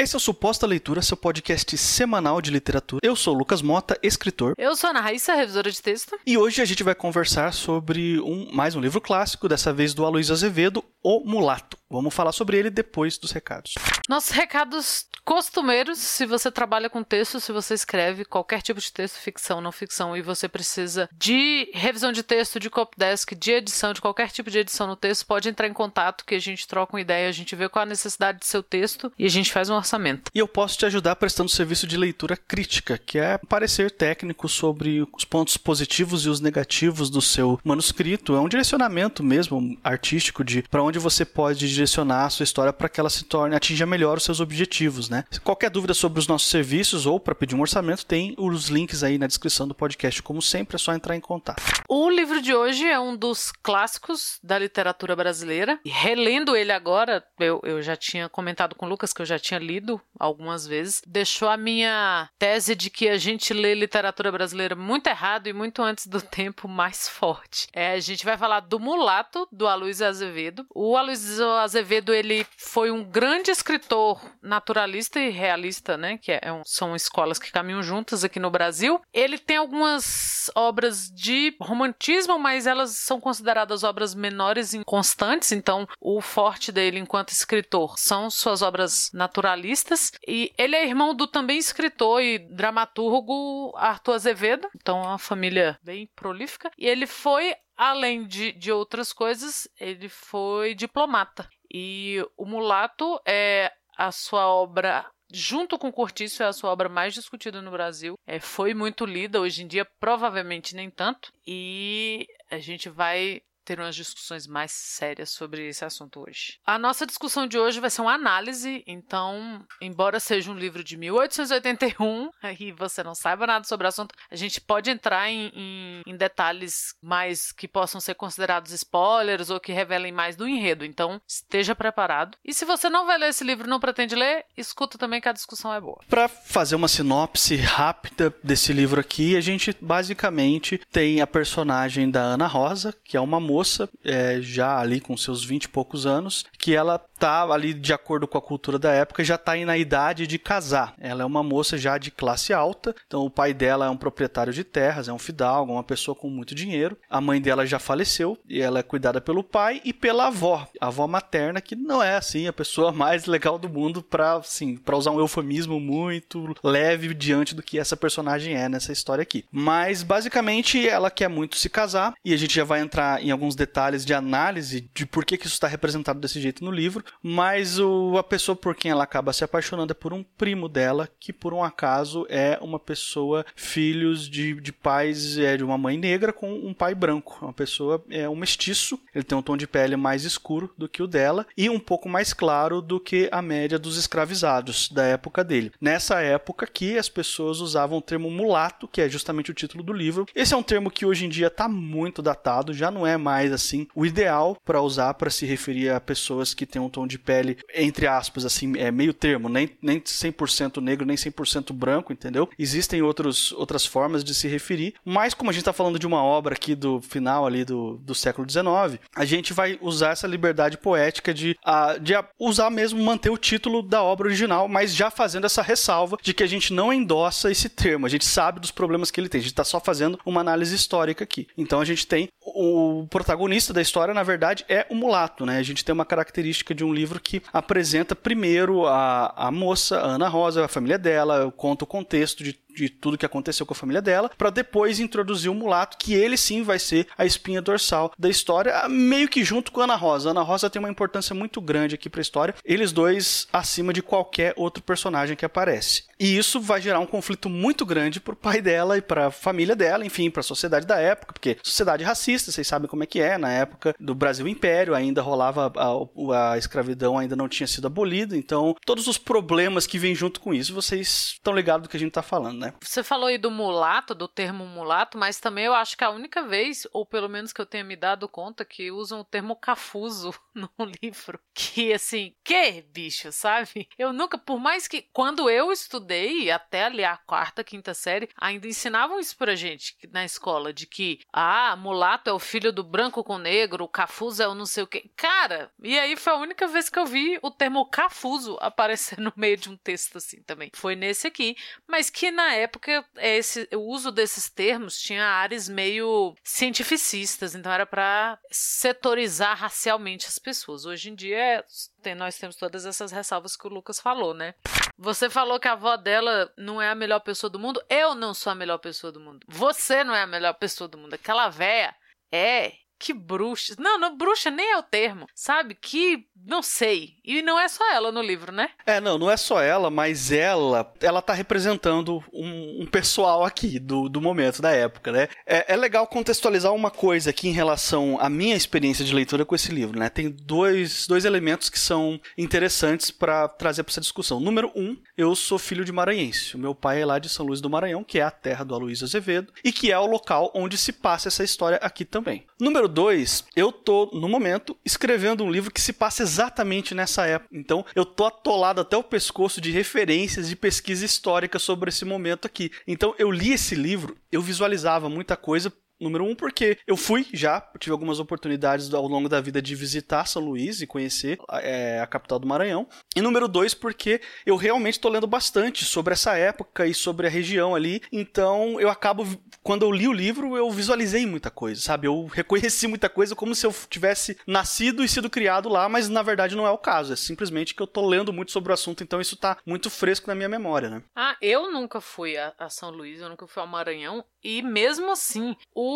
Esse é o Suposta Leitura, seu podcast semanal de literatura. Eu sou o Lucas Mota, escritor. Eu sou a Ana Raíssa, revisora de texto. E hoje a gente vai conversar sobre um, mais um livro clássico, dessa vez do Aloysio Azevedo, O Mulato. Vamos falar sobre ele depois dos recados. Nossos recados costumeiros, se você trabalha com texto, se você escreve qualquer tipo de texto, ficção, não ficção, e você precisa de revisão de texto, de copydesk, de edição, de qualquer tipo de edição no texto, pode entrar em contato que a gente troca uma ideia, a gente vê qual a necessidade do seu texto e a gente faz um orçamento. E eu posso te ajudar prestando serviço de leitura crítica, que é parecer técnico sobre os pontos positivos e os negativos do seu manuscrito. É um direcionamento mesmo artístico de para onde você pode direcionar a sua história para que ela se torne atinja melhor os seus objetivos, né? Qualquer dúvida sobre os nossos serviços ou para pedir um orçamento, tem os links aí na descrição do podcast. Como sempre, é só entrar em contato. O livro de hoje é um dos clássicos da literatura brasileira. E relendo ele agora, eu, eu já tinha comentado com o Lucas que eu já tinha lido algumas vezes, deixou a minha tese de que a gente lê literatura brasileira muito errado e muito antes do tempo mais forte. É, a gente vai falar do Mulato, do Aloysio Azevedo. O Aloysio Azevedo, ele foi um grande escritor naturalista e realista, né? Que é um, são escolas que caminham juntas aqui no Brasil. Ele tem algumas obras de romantismo, mas elas são consideradas obras menores e constantes, então o forte dele enquanto escritor são suas obras naturalistas. E ele é irmão do também escritor e dramaturgo Arthur Azevedo, então é uma família bem prolífica. E ele foi além de, de outras coisas, ele foi diplomata. E o Mulato é a sua obra junto com Cortiço, é a sua obra mais discutida no Brasil. É, foi muito lida, hoje em dia provavelmente nem tanto. E a gente vai ter umas discussões mais sérias sobre esse assunto hoje. A nossa discussão de hoje vai ser uma análise, então, embora seja um livro de 1881 e você não saiba nada sobre o assunto, a gente pode entrar em, em, em detalhes mais que possam ser considerados spoilers ou que revelem mais do enredo, então esteja preparado. E se você não vai ler esse livro não pretende ler, escuta também que a discussão é boa. Para fazer uma sinopse rápida desse livro aqui, a gente basicamente tem a personagem da Ana Rosa, que é uma moça moça, é, já ali com seus vinte e poucos anos, que ela tá ali de acordo com a cultura da época, já tá na idade de casar. Ela é uma moça já de classe alta, então o pai dela é um proprietário de terras, é um fidalgo, uma pessoa com muito dinheiro. A mãe dela já faleceu e ela é cuidada pelo pai e pela avó, a avó materna, que não é assim a pessoa mais legal do mundo para assim, para usar um eufemismo muito leve diante do que essa personagem é nessa história aqui. Mas basicamente ela quer muito se casar e a gente já vai entrar em alguns alguns detalhes de análise de por que, que isso está representado desse jeito no livro, mas o, a pessoa por quem ela acaba se apaixonando é por um primo dela, que por um acaso é uma pessoa, filhos de, de pais é, de uma mãe negra com um pai branco. Uma pessoa é um mestiço, ele tem um tom de pele mais escuro do que o dela e um pouco mais claro do que a média dos escravizados da época dele. Nessa época que as pessoas usavam o termo mulato, que é justamente o título do livro. Esse é um termo que hoje em dia está muito datado, já não é mais mais assim o ideal para usar para se referir a pessoas que têm um tom de pele entre aspas assim é meio termo nem nem 100% negro nem 100% branco entendeu? Existem outros outras formas de se referir mas como a gente está falando de uma obra aqui do final ali do, do século XIX a gente vai usar essa liberdade poética de, uh, de usar mesmo manter o título da obra original mas já fazendo essa ressalva de que a gente não endossa esse termo a gente sabe dos problemas que ele tem a gente está só fazendo uma análise histórica aqui. Então a gente tem o protagonista da história, na verdade, é o mulato, né? A gente tem uma característica de um livro que apresenta primeiro a, a moça, a Ana Rosa, a família dela, conta o contexto de de tudo que aconteceu com a família dela, para depois introduzir o mulato, que ele sim vai ser a espinha dorsal da história, meio que junto com a Ana Rosa. A Ana Rosa tem uma importância muito grande aqui para a história, eles dois acima de qualquer outro personagem que aparece. E isso vai gerar um conflito muito grande pro pai dela e para a família dela, enfim, para a sociedade da época, porque sociedade racista, vocês sabem como é que é, na época do Brasil Império ainda rolava a, a escravidão ainda não tinha sido abolida, então todos os problemas que vêm junto com isso, vocês estão ligados do que a gente está falando, né? Né? Você falou aí do mulato, do termo mulato, mas também eu acho que a única vez, ou pelo menos que eu tenha me dado conta, que usam o termo cafuso no livro. Que assim, que bicho, sabe? Eu nunca, por mais que quando eu estudei, até ali a quarta, quinta série, ainda ensinavam isso pra gente na escola, de que, ah, mulato é o filho do branco com negro, o cafuso é o não sei o que. Cara, e aí foi a única vez que eu vi o termo cafuso aparecer no meio de um texto assim também. Foi nesse aqui, mas que na época esse, o uso desses termos tinha áreas meio cientificistas, então era para setorizar racialmente as pessoas. Hoje em dia tem, nós temos todas essas ressalvas que o Lucas falou, né? Você falou que a avó dela não é a melhor pessoa do mundo. Eu não sou a melhor pessoa do mundo. Você não é a melhor pessoa do mundo. Aquela véia é que bruxa. Não, não, bruxa nem é o termo. Sabe? Que. Não sei. E não é só ela no livro, né? É, não, não é só ela, mas ela. Ela tá representando um, um pessoal aqui do, do momento, da época, né? É, é, legal contextualizar uma coisa aqui em relação à minha experiência de leitura com esse livro, né? Tem dois, dois elementos que são interessantes para trazer para essa discussão. Número um, eu sou filho de maranhense. O meu pai é lá de São Luís do Maranhão, que é a terra do Aloysio Azevedo, e que é o local onde se passa essa história aqui também. Número Número dois, eu tô, no momento, escrevendo um livro que se passa exatamente nessa época. Então, eu tô atolado até o pescoço de referências de pesquisa histórica sobre esse momento aqui. Então, eu li esse livro, eu visualizava muita coisa Número um, porque eu fui já, tive algumas oportunidades ao longo da vida de visitar São Luís e conhecer é, a capital do Maranhão. E número dois, porque eu realmente estou lendo bastante sobre essa época e sobre a região ali. Então eu acabo, quando eu li o livro, eu visualizei muita coisa, sabe? Eu reconheci muita coisa como se eu tivesse nascido e sido criado lá, mas na verdade não é o caso. É simplesmente que eu estou lendo muito sobre o assunto, então isso está muito fresco na minha memória, né? Ah, eu nunca fui a, a São Luís, eu nunca fui ao Maranhão. E mesmo assim, o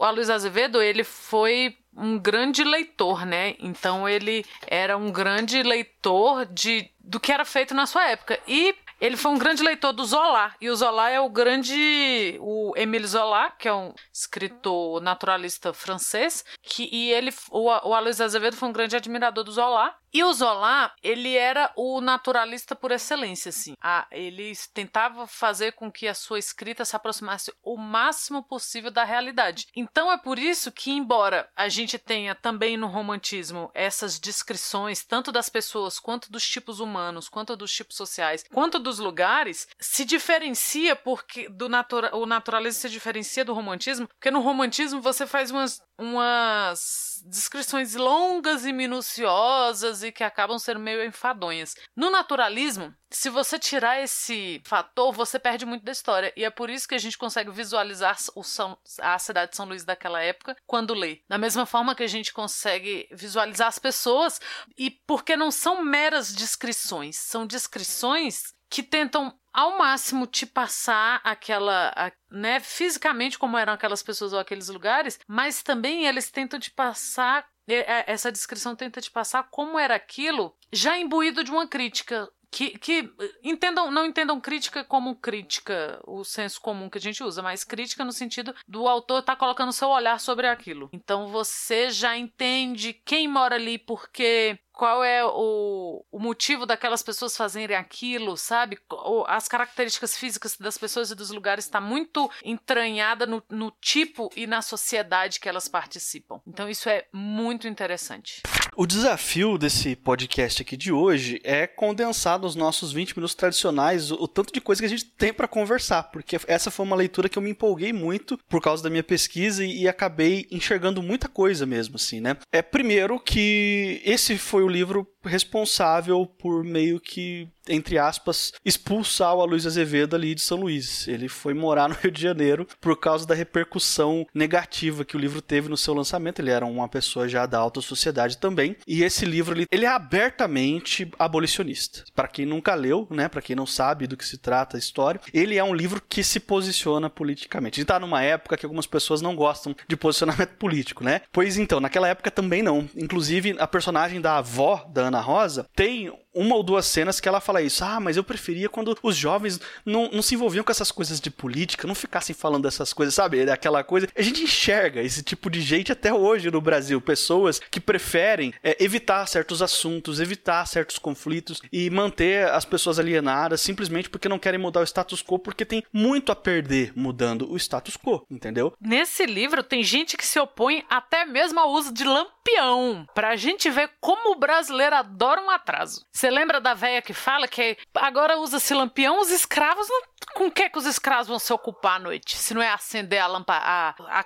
Aloysio Azevedo, ele foi um grande leitor, né? Então ele era um grande leitor de do que era feito na sua época. E ele foi um grande leitor do Zola. E o Zola é o grande. O Émile Zola, que é um escritor naturalista francês. Que, e ele, o, o Aloysio Azevedo foi um grande admirador do Zola. E o Zola, ele era o naturalista por excelência, assim. Ah, ele tentava fazer com que a sua escrita se aproximasse o máximo possível da realidade. Então é por isso que, embora a gente tenha também no romantismo essas descrições, tanto das pessoas, quanto dos tipos humanos, quanto dos tipos sociais, quanto dos lugares, se diferencia porque do natura o naturalismo se diferencia do romantismo, porque no romantismo você faz umas umas descrições longas e minuciosas e que acabam sendo meio enfadonhas. No naturalismo, se você tirar esse fator, você perde muito da história. E é por isso que a gente consegue visualizar São, a cidade de São Luís daquela época quando lê. Da mesma forma que a gente consegue visualizar as pessoas, e porque não são meras descrições, são descrições que tentam ao máximo te passar aquela, a, né, fisicamente como eram aquelas pessoas ou aqueles lugares, mas também eles tentam te passar essa descrição tenta te passar como era aquilo já imbuído de uma crítica que, que entendam, não entendam crítica como crítica, o senso comum que a gente usa, mas crítica no sentido do autor estar tá colocando seu olhar sobre aquilo. Então você já entende quem mora ali, porque qual é o, o motivo daquelas pessoas fazerem aquilo, sabe? As características físicas das pessoas e dos lugares está muito entranhada no, no tipo e na sociedade que elas participam. Então isso é muito interessante. O desafio desse podcast aqui de hoje é condensar nos nossos 20 minutos tradicionais o, o tanto de coisa que a gente tem para conversar, porque essa foi uma leitura que eu me empolguei muito por causa da minha pesquisa e, e acabei enxergando muita coisa mesmo, assim, né? É primeiro que esse foi o livro responsável por meio que entre aspas, expulsar o Aloysio Azevedo ali de São Luís. Ele foi morar no Rio de Janeiro por causa da repercussão negativa que o livro teve no seu lançamento. Ele era uma pessoa já da alta sociedade também. E esse livro, ele, é abertamente abolicionista. Para quem nunca leu, né, para quem não sabe do que se trata a história, ele é um livro que se posiciona politicamente. Ele tá numa época que algumas pessoas não gostam de posicionamento político, né? Pois então, naquela época também não. Inclusive, a personagem da avó da Ana Rosa tem uma ou duas cenas que ela fala isso. Ah, mas eu preferia quando os jovens não, não se envolviam com essas coisas de política, não ficassem falando dessas coisas, sabe? Aquela coisa. A gente enxerga esse tipo de gente até hoje no Brasil. Pessoas que preferem é, evitar certos assuntos, evitar certos conflitos e manter as pessoas alienadas simplesmente porque não querem mudar o status quo, porque tem muito a perder mudando o status quo, entendeu? Nesse livro tem gente que se opõe até mesmo ao uso de lampião, pra gente ver como o brasileiro adora um atraso. Você lembra da velha que fala que agora usa-se lampião, os escravos não com que, que os escravos vão se ocupar à noite? Se não é acender a lampa, a, a,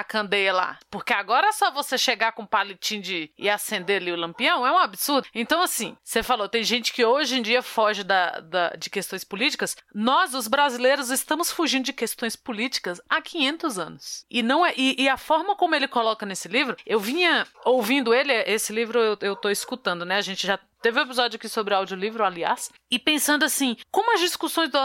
a candeia lá. Porque agora é só você chegar com um palitinho de, e acender ali o lampião, é um absurdo. Então, assim, você falou, tem gente que hoje em dia foge da, da, de questões políticas. Nós, os brasileiros, estamos fugindo de questões políticas há 500 anos. E não é e, e a forma como ele coloca nesse livro, eu vinha ouvindo ele, esse livro eu, eu tô escutando, né? A gente já Teve um episódio aqui sobre audiolivro, aliás, e pensando assim, como as discussões do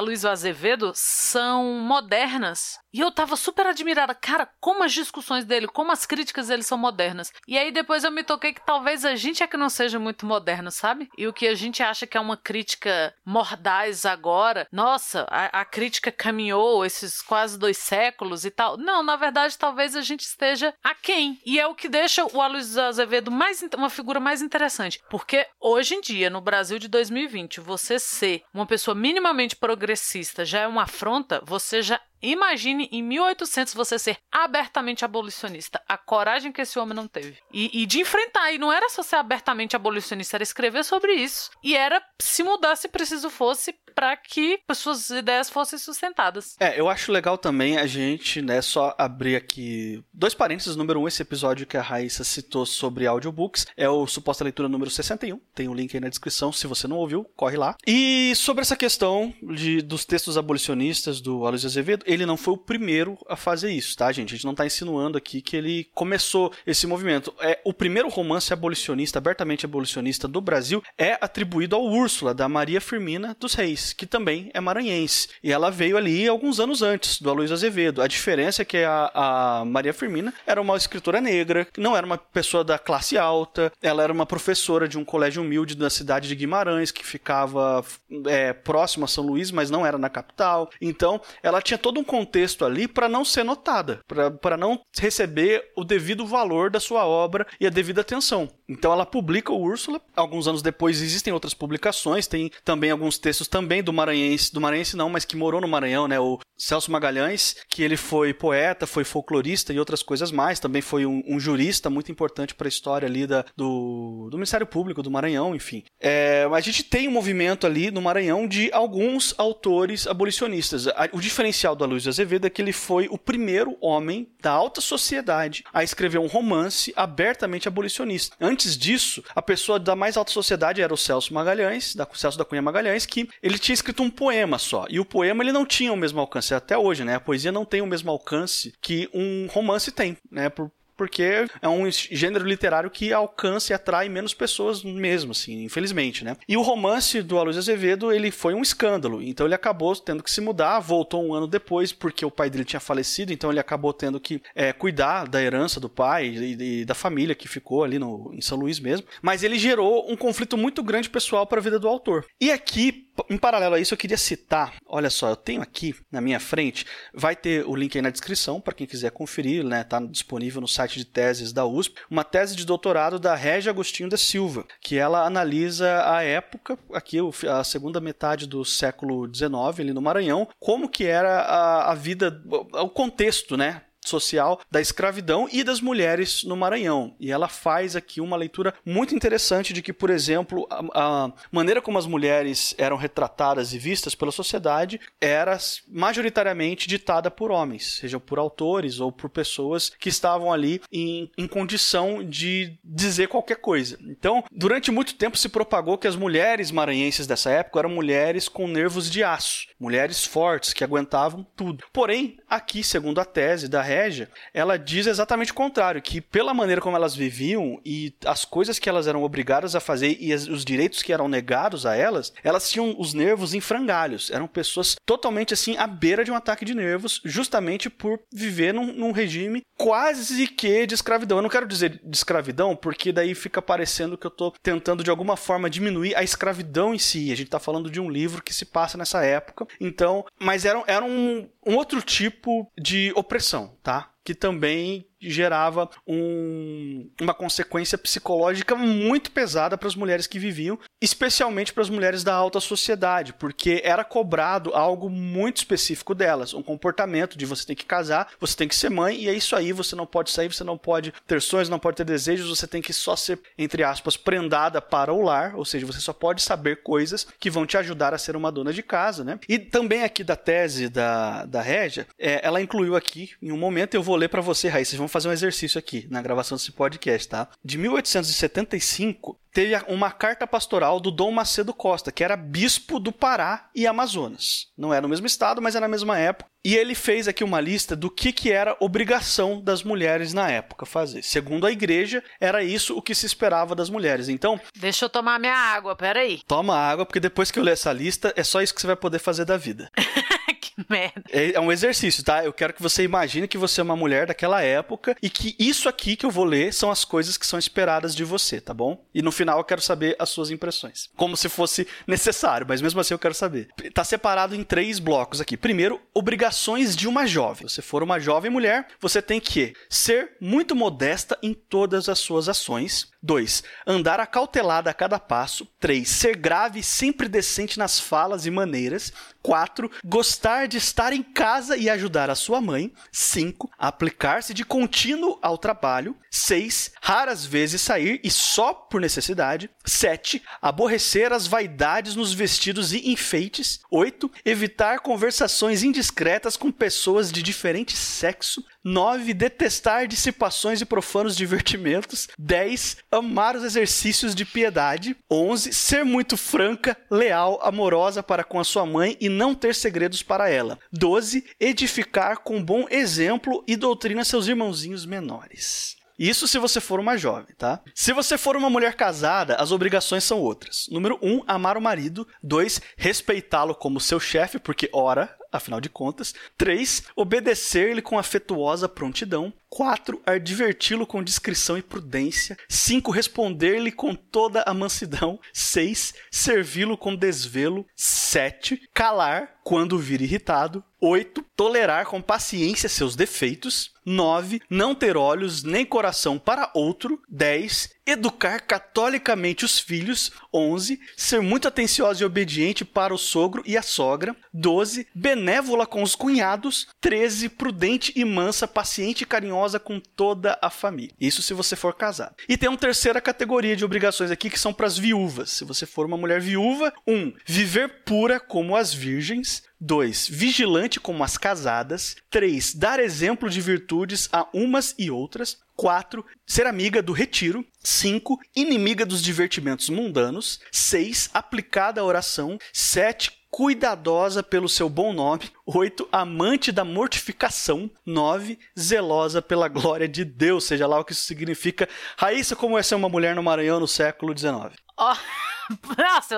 Luiz Azevedo são modernas e eu tava super admirada, cara, como as discussões dele, como as críticas dele são modernas. E aí depois eu me toquei que talvez a gente é que não seja muito moderno, sabe? E o que a gente acha que é uma crítica mordaz agora, nossa, a, a crítica caminhou esses quase dois séculos e tal. Não, na verdade, talvez a gente esteja aquém. E é o que deixa o Aloysio Azevedo mais, uma figura mais interessante. Porque hoje em dia, no Brasil de 2020, você ser uma pessoa minimamente progressista já é uma afronta, você já Imagine em 1800 você ser abertamente abolicionista. A coragem que esse homem não teve. E, e, de enfrentar. E não era só ser abertamente abolicionista, era escrever sobre isso. E era se mudar se preciso fosse para que suas ideias fossem sustentadas. É, eu acho legal também a gente, né, só abrir aqui dois parênteses. Número um, esse episódio que a Raíssa citou sobre audiobooks é o Suposta Leitura número 61. Tem o um link aí na descrição. Se você não ouviu, corre lá. E sobre essa questão de, dos textos abolicionistas do Aloysio Azevedo, ele não foi o primeiro a fazer isso, tá, gente? A gente não está insinuando aqui que ele começou esse movimento. É O primeiro romance abolicionista, abertamente abolicionista do Brasil, é atribuído ao Úrsula, da Maria Firmina dos Reis, que também é maranhense. E ela veio ali alguns anos antes do Aloysio Azevedo. A diferença é que a, a Maria Firmina era uma escritora negra, não era uma pessoa da classe alta, ela era uma professora de um colégio humilde da cidade de Guimarães, que ficava é, próximo a São Luís, mas não era na capital. Então, ela tinha todo um contexto ali para não ser notada, para não receber o devido valor da sua obra e a devida atenção. Então ela publica o Úrsula. Alguns anos depois existem outras publicações, tem também alguns textos também do Maranhense, do Maranhense não, mas que morou no Maranhão, né? O Celso Magalhães, que ele foi poeta, foi folclorista e outras coisas mais. Também foi um, um jurista muito importante para a história ali da, do, do Ministério Público do Maranhão, enfim. É, a gente tem um movimento ali no Maranhão de alguns autores abolicionistas. O diferencial da Luiz Azevedo é que ele foi o primeiro homem da alta sociedade a escrever um romance abertamente abolicionista. Antes disso, a pessoa da mais alta sociedade era o Celso Magalhães, da Celso da Cunha Magalhães, que ele tinha escrito um poema só. E o poema ele não tinha o mesmo alcance até hoje, né? A poesia não tem o mesmo alcance que um romance tem, né? Por, porque é um gênero literário que alcança e atrai menos pessoas mesmo, assim, infelizmente, né? E o romance do Aloysio Azevedo, ele foi um escândalo, então ele acabou tendo que se mudar, voltou um ano depois, porque o pai dele tinha falecido, então ele acabou tendo que é, cuidar da herança do pai e, e, da família que ficou ali no, em São Luís mesmo, mas ele gerou um conflito muito grande pessoal para a vida do autor. E aqui, em paralelo a isso, eu queria citar, olha só, eu tenho aqui na minha frente, vai ter o link aí na descrição para quem quiser conferir, né? Tá disponível no site de teses da USP, uma tese de doutorado da Régia Agostinho da Silva, que ela analisa a época, aqui a segunda metade do século XIX, ali no Maranhão, como que era a, a vida, o contexto, né, social da escravidão e das mulheres no Maranhão. E ela faz aqui uma leitura muito interessante de que, por exemplo, a, a, maneira como as mulheres eram retratadas e vistas pela sociedade era majoritariamente ditada por homens, seja por autores ou por pessoas que estavam ali em, em condição de dizer qualquer coisa. Então, durante muito tempo se propagou que as mulheres maranhenses dessa época eram mulheres com nervos de aço, mulheres fortes que aguentavam tudo. Porém, aqui, segundo a tese da Régia, ela diz exatamente o contrário, que pela maneira como elas viviam e as coisas que elas eram obrigadas a fazer e os direitos que eram negados a elas, elas tinham os nervos em frangalhos. Eram pessoas totalmente assim à beira de um ataque de nervos, justamente por viver num, num regime quase que de escravidão. Eu não quero dizer de escravidão, porque daí fica parecendo que eu estou tentando de alguma forma diminuir a escravidão em si. A gente está falando de um livro que se passa nessa época. Então, mas era, era um, um outro tipo de opressão, tá? Que também gerava um, uma consequência psicológica muito pesada para as mulheres que viviam, especialmente para as mulheres da alta sociedade, porque era cobrado algo muito específico delas, um comportamento de você tem que casar, você tem que ser mãe, e é isso aí, você não pode sair, você não pode ter sonhos, não pode ter desejos, você tem que só ser, entre aspas, prendada para o lar, ou seja, você só pode saber coisas que vão te ajudar a ser uma dona de casa, né? E também aqui da tese da, da Régia, é, ela incluiu aqui, em um momento, eu vou ler para você, Raíssa, vocês vão fazer um exercício aqui na gravação desse podcast, tá? De 1875, teve uma carta pastoral do Dom Macedo Costa, que era bispo do Pará e Amazonas. Não era no mesmo estado, mas era na mesma época. E ele fez aqui uma lista do que, que era obrigação das mulheres na época fazer. Segundo a igreja, era isso o que se esperava das mulheres. Então. Deixa eu tomar minha água, peraí. Toma água, porque depois que eu ler essa lista, é só isso que você vai poder fazer da vida. merda. É, é, um exercício, tá? Eu quero que você imagine que você é uma mulher daquela época e que isso aqui que eu vou ler são as coisas que são esperadas de você, tá bom? E no final eu quero saber as suas impressões. Como se fosse necessário, mas mesmo assim eu quero saber. Tá separado em três blocos aqui. Primeiro, obrigações de uma jovem. Se você for uma jovem mulher, você tem que ser muito modesta em todas as suas ações. 2. Andar acautelada a cada passo. 3. Ser grave e sempre decente nas falas e maneiras. 4. Gostar de estar em casa e ajudar a sua mãe. 5. Aplicar-se de contínuo ao trabalho. 6. Raras vezes sair e só por necessidade. 7. Aborrecer as vaidades nos vestidos e enfeites. 8. Evitar conversações indiscretas com pessoas de diferente sexo. 9. Detestar dissipações e profanos divertimentos. 10. Amar os exercícios de piedade. 11. Ser muito franca, leal, amorosa para com a sua mãe e não ter segredos para ela. 12. Edificar com bom exemplo e doutrina seus irmãozinhos menores. Isso se você for uma jovem, tá? Se você for uma mulher casada, as obrigações são outras. Número 1, um, amar o marido. 2, respeitá-lo como seu chefe, porque, ora, afinal de contas. 3. Obedecer-lhe com afetuosa prontidão. 4. Adverti-lo com discrição e prudência. 5. Responder-lhe com toda a mansidão. 6. Servi-lo com desvelo. 7. Calar quando vir irritado. 8. Tolerar com paciência seus defeitos. 9. Não ter olhos nem coração para outro. 10. Educar catolicamente os filhos. 11. Ser muito atenciosa e obediente para o sogro e a sogra. 12. Benévola com os cunhados. 13. Prudente e mansa, paciente e carinhosa com toda a família. Isso se você for casado. E tem uma terceira categoria de obrigações aqui que são para as viúvas. Se você for uma mulher viúva, 1. Um, viver pura como as virgens. 2. Vigilante como as casadas. 3. Dar exemplo de virtudes a umas e outras. 4. Ser amiga do retiro. 5. Inimiga dos divertimentos mundanos. 6. Aplicada à oração. 7 cuidadosa pelo seu bom nome. 8. Amante da mortificação. 9. Zelosa pela glória de Deus, seja lá o que isso significa. Raíssa, como é ser uma mulher no Maranhão no século XIX? Oh. Nossa,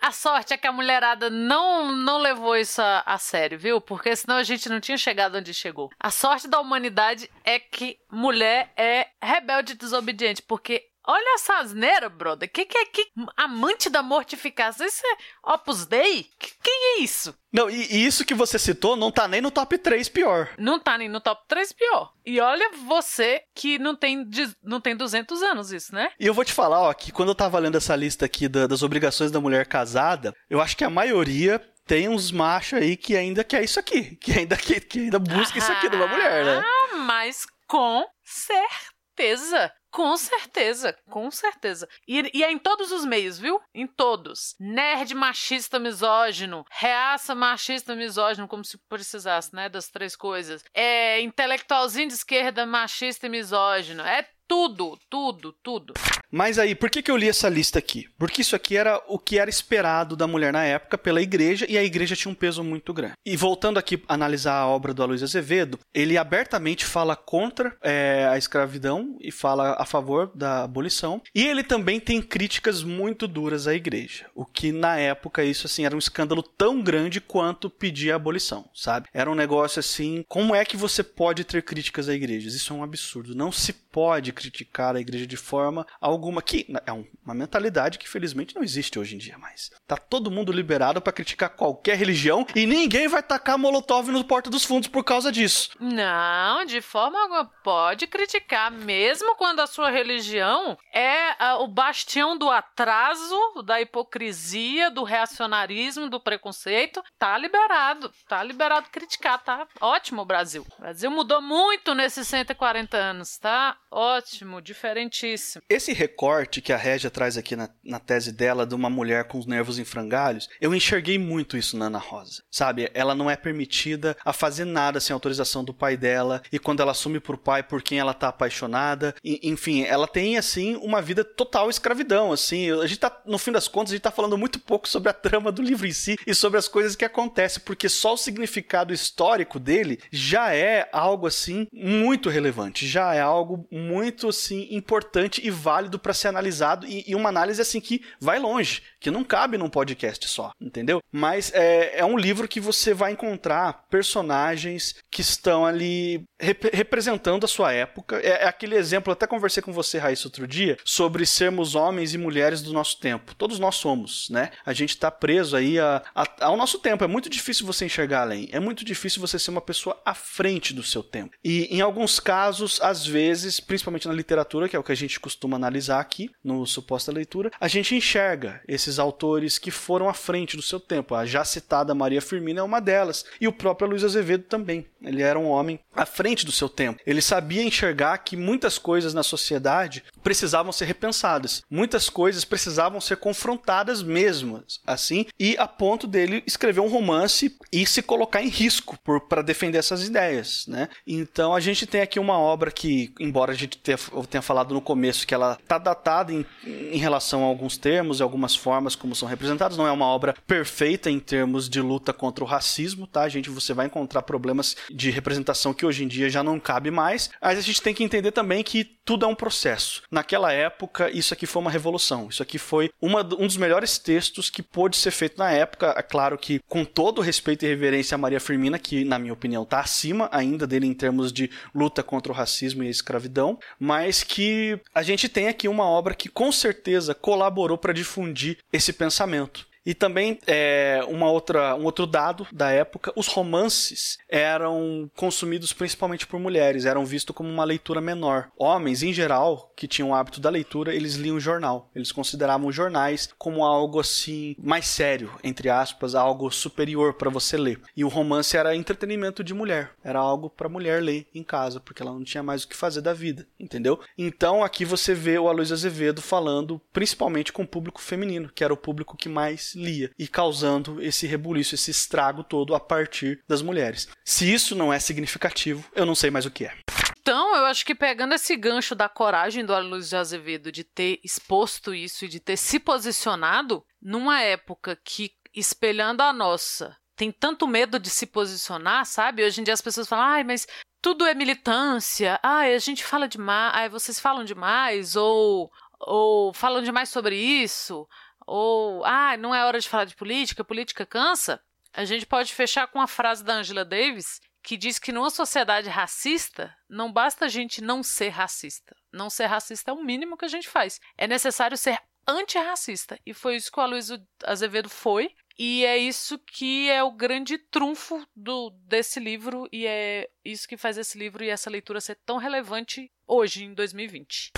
a sorte é que a mulherada não, não levou isso a, a, sério, viu? Porque senão a gente não tinha chegado onde chegou. A sorte da humanidade é que mulher é rebelde e desobediente, porque Olha essa asneira, brother. Que que é que amante da mortificação? Isso é Opus Dei? Que, que é isso? Não, e, e, isso que você citou não tá nem no top 3 pior. Não tá nem no top 3 pior. E olha você que não tem, não tem 200 anos isso, né? E eu vou te falar, ó, que quando eu tava lendo essa lista aqui da, das obrigações da mulher casada, eu acho que a maioria tem uns machos aí que ainda quer isso aqui. Que ainda, que, que ainda busca ah, isso aqui de uma mulher, né? Ah, mas com certeza. Com certeza, com certeza. E, e, é em todos os meios, viu? Em todos. Nerd machista misógino, reaça machista misógino, como se precisasse, né? Das três coisas. É intelectualzinho de esquerda machista e misógino. É tudo, tudo, tudo. Mas aí, por que, que eu li essa lista aqui? Porque isso aqui era o que era esperado da mulher na época pela igreja e a igreja tinha um peso muito grande. E voltando aqui a analisar a obra do Aloysio Azevedo, ele abertamente fala contra é, a escravidão e fala a favor da abolição. E ele também tem críticas muito duras à igreja. O que na época isso assim era um escândalo tão grande quanto pedir a abolição, sabe? Era um negócio assim, como é que você pode ter críticas à igreja? Isso é um absurdo. Não se pode criticar a igreja de forma alguma que é uma mentalidade que felizmente não existe hoje em dia mais. Tá todo mundo liberado para criticar qualquer religião e ninguém vai tacar molotov no porta dos fundos por causa disso. Não, de forma alguma pode criticar mesmo quando a sua religião é uh, o bastião do atraso, da hipocrisia, do reacionarismo, do preconceito. Tá liberado, tá liberado criticar, tá ótimo Brasil. O Brasil mudou muito nesses 140 anos, tá? Ótimo, diferentíssimo. Esse recorte que a Régia traz aqui na, na tese dela de uma mulher com os nervos em frangalhos, eu enxerguei muito isso na Ana Rosa. Sabe? Ela não é permitida a fazer nada sem autorização do pai dela, e quando ela assume pro pai por quem ela tá apaixonada, e, enfim, ela tem, assim, uma vida total escravidão, assim. A gente tá, no fim das contas, a gente tá falando muito pouco sobre a trama do livro em si e sobre as coisas que acontecem, porque só o significado histórico dele já é algo, assim, muito relevante, já é algo muito assim importante e válido para ser analisado e, e, uma análise assim que vai longe, que não cabe num podcast só, entendeu? Mas é, é um livro que você vai encontrar personagens que estão ali rep representando a sua época. É, é, aquele exemplo, até conversei com você, Raíssa, outro dia, sobre sermos homens e mulheres do nosso tempo. Todos nós somos, né? A gente está preso aí a, a, ao nosso tempo. É muito difícil você enxergar além. É muito difícil você ser uma pessoa à frente do seu tempo. E em alguns casos, às vezes, principalmente na literatura, que é o que a gente costuma analisar aqui, no Suposta Leitura, a gente enxerga esses autores que foram à frente do seu tempo. A já citada Maria Firmina é uma delas. E o próprio Luiz Azevedo também. Ele era um homem à frente do seu tempo. Ele sabia enxergar que muitas coisas na sociedade precisavam ser repensadas. Muitas coisas precisavam ser confrontadas mesmo, assim, e a ponto dele escrever um romance e se colocar em risco para defender essas ideias, né? Então a gente tem aqui uma obra que, embora gente tenha, tenha falado no começo que ela está datada em, em relação a alguns termos e algumas formas como são representados. Não é uma obra perfeita em termos de luta contra o racismo, tá? Gente, você vai encontrar problemas de representação que hoje em dia já não cabe mais. Mas a gente tem que entender também que tudo é um processo. Naquela época, isso aqui foi uma revolução. Isso aqui foi uma, um dos melhores textos que pôde ser feito na época. É claro que, com todo respeito e reverência a Maria Firmina, que, na minha opinião, está acima ainda dele em termos de luta contra o racismo e a escravidão mas que a gente tem aqui uma obra que com certeza colaborou para difundir esse pensamento. E também é, uma outra, um outro dado da época, os romances eram consumidos principalmente por mulheres, eram vistos como uma leitura menor. Homens, em geral, que tinham o hábito da leitura, eles liam jornal. Eles consideravam jornais como algo assim mais sério, entre aspas, algo superior para você ler. E o romance era entretenimento de mulher, era algo para mulher ler em casa, porque ela não tinha mais o que fazer da vida, entendeu? Então aqui você vê o Aloysio Azevedo falando principalmente com o público feminino, que era o público que mais lia e causando esse rebuliço, esse estrago todo a partir das mulheres. Se isso não é significativo, eu não sei mais o que é. Então, eu acho que pegando esse gancho da coragem do Luiz de Azevedo de ter exposto isso e de ter se posicionado numa época que, espelhando a nossa, tem tanto medo de se posicionar, sabe? Hoje em dia as pessoas falam, ai, mas tudo é militância, ai, a gente fala demais, ai, vocês falam demais, ou, ou falam demais sobre isso, ou ah, não é hora de falar de política, política cansa, a gente pode fechar com a frase da Angela Davis que diz que numa sociedade racista não basta a gente não ser racista. Não ser racista é o mínimo que a gente faz. É necessário ser antirracista. E foi isso que o Aloysio Azevedo foi. E é isso que é o grande trunfo do, desse livro, e é isso que faz esse livro e essa leitura ser tão relevante hoje, em 2020.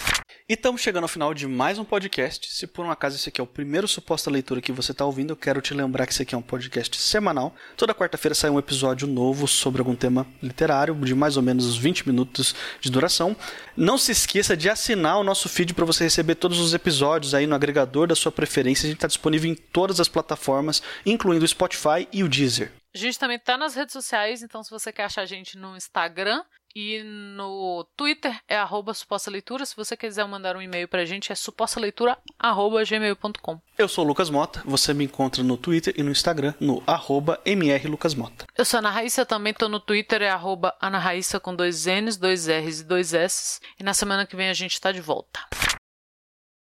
E estamos chegando ao final de mais um podcast. Se por um acaso esse aqui é o primeiro suposta leitura que você está ouvindo, eu quero te lembrar que esse aqui é um podcast semanal. Toda quarta-feira sai um episódio novo sobre algum tema literário, de mais ou menos 20 minutos de duração. Não se esqueça de assinar o nosso feed para você receber todos os episódios aí no agregador da sua preferência. A gente está disponível em todas as plataformas, incluindo o Spotify e o Deezer. A gente também está nas redes sociais, então se você quer achar a gente no Instagram, E no Twitter é arroba suposta leitura. Se você quiser mandar um e-mail pra gente, é supostaleitura.gmail.com. Eu sou o Lucas Mota, você me encontra no Twitter e no Instagram no arroba mrlucasmota. Eu sou a Ana Raíssa, também tô no Twitter, é arroba Ana Raíssa com dois N's, dois R's e dois S's. E na semana que vem a gente tá de volta.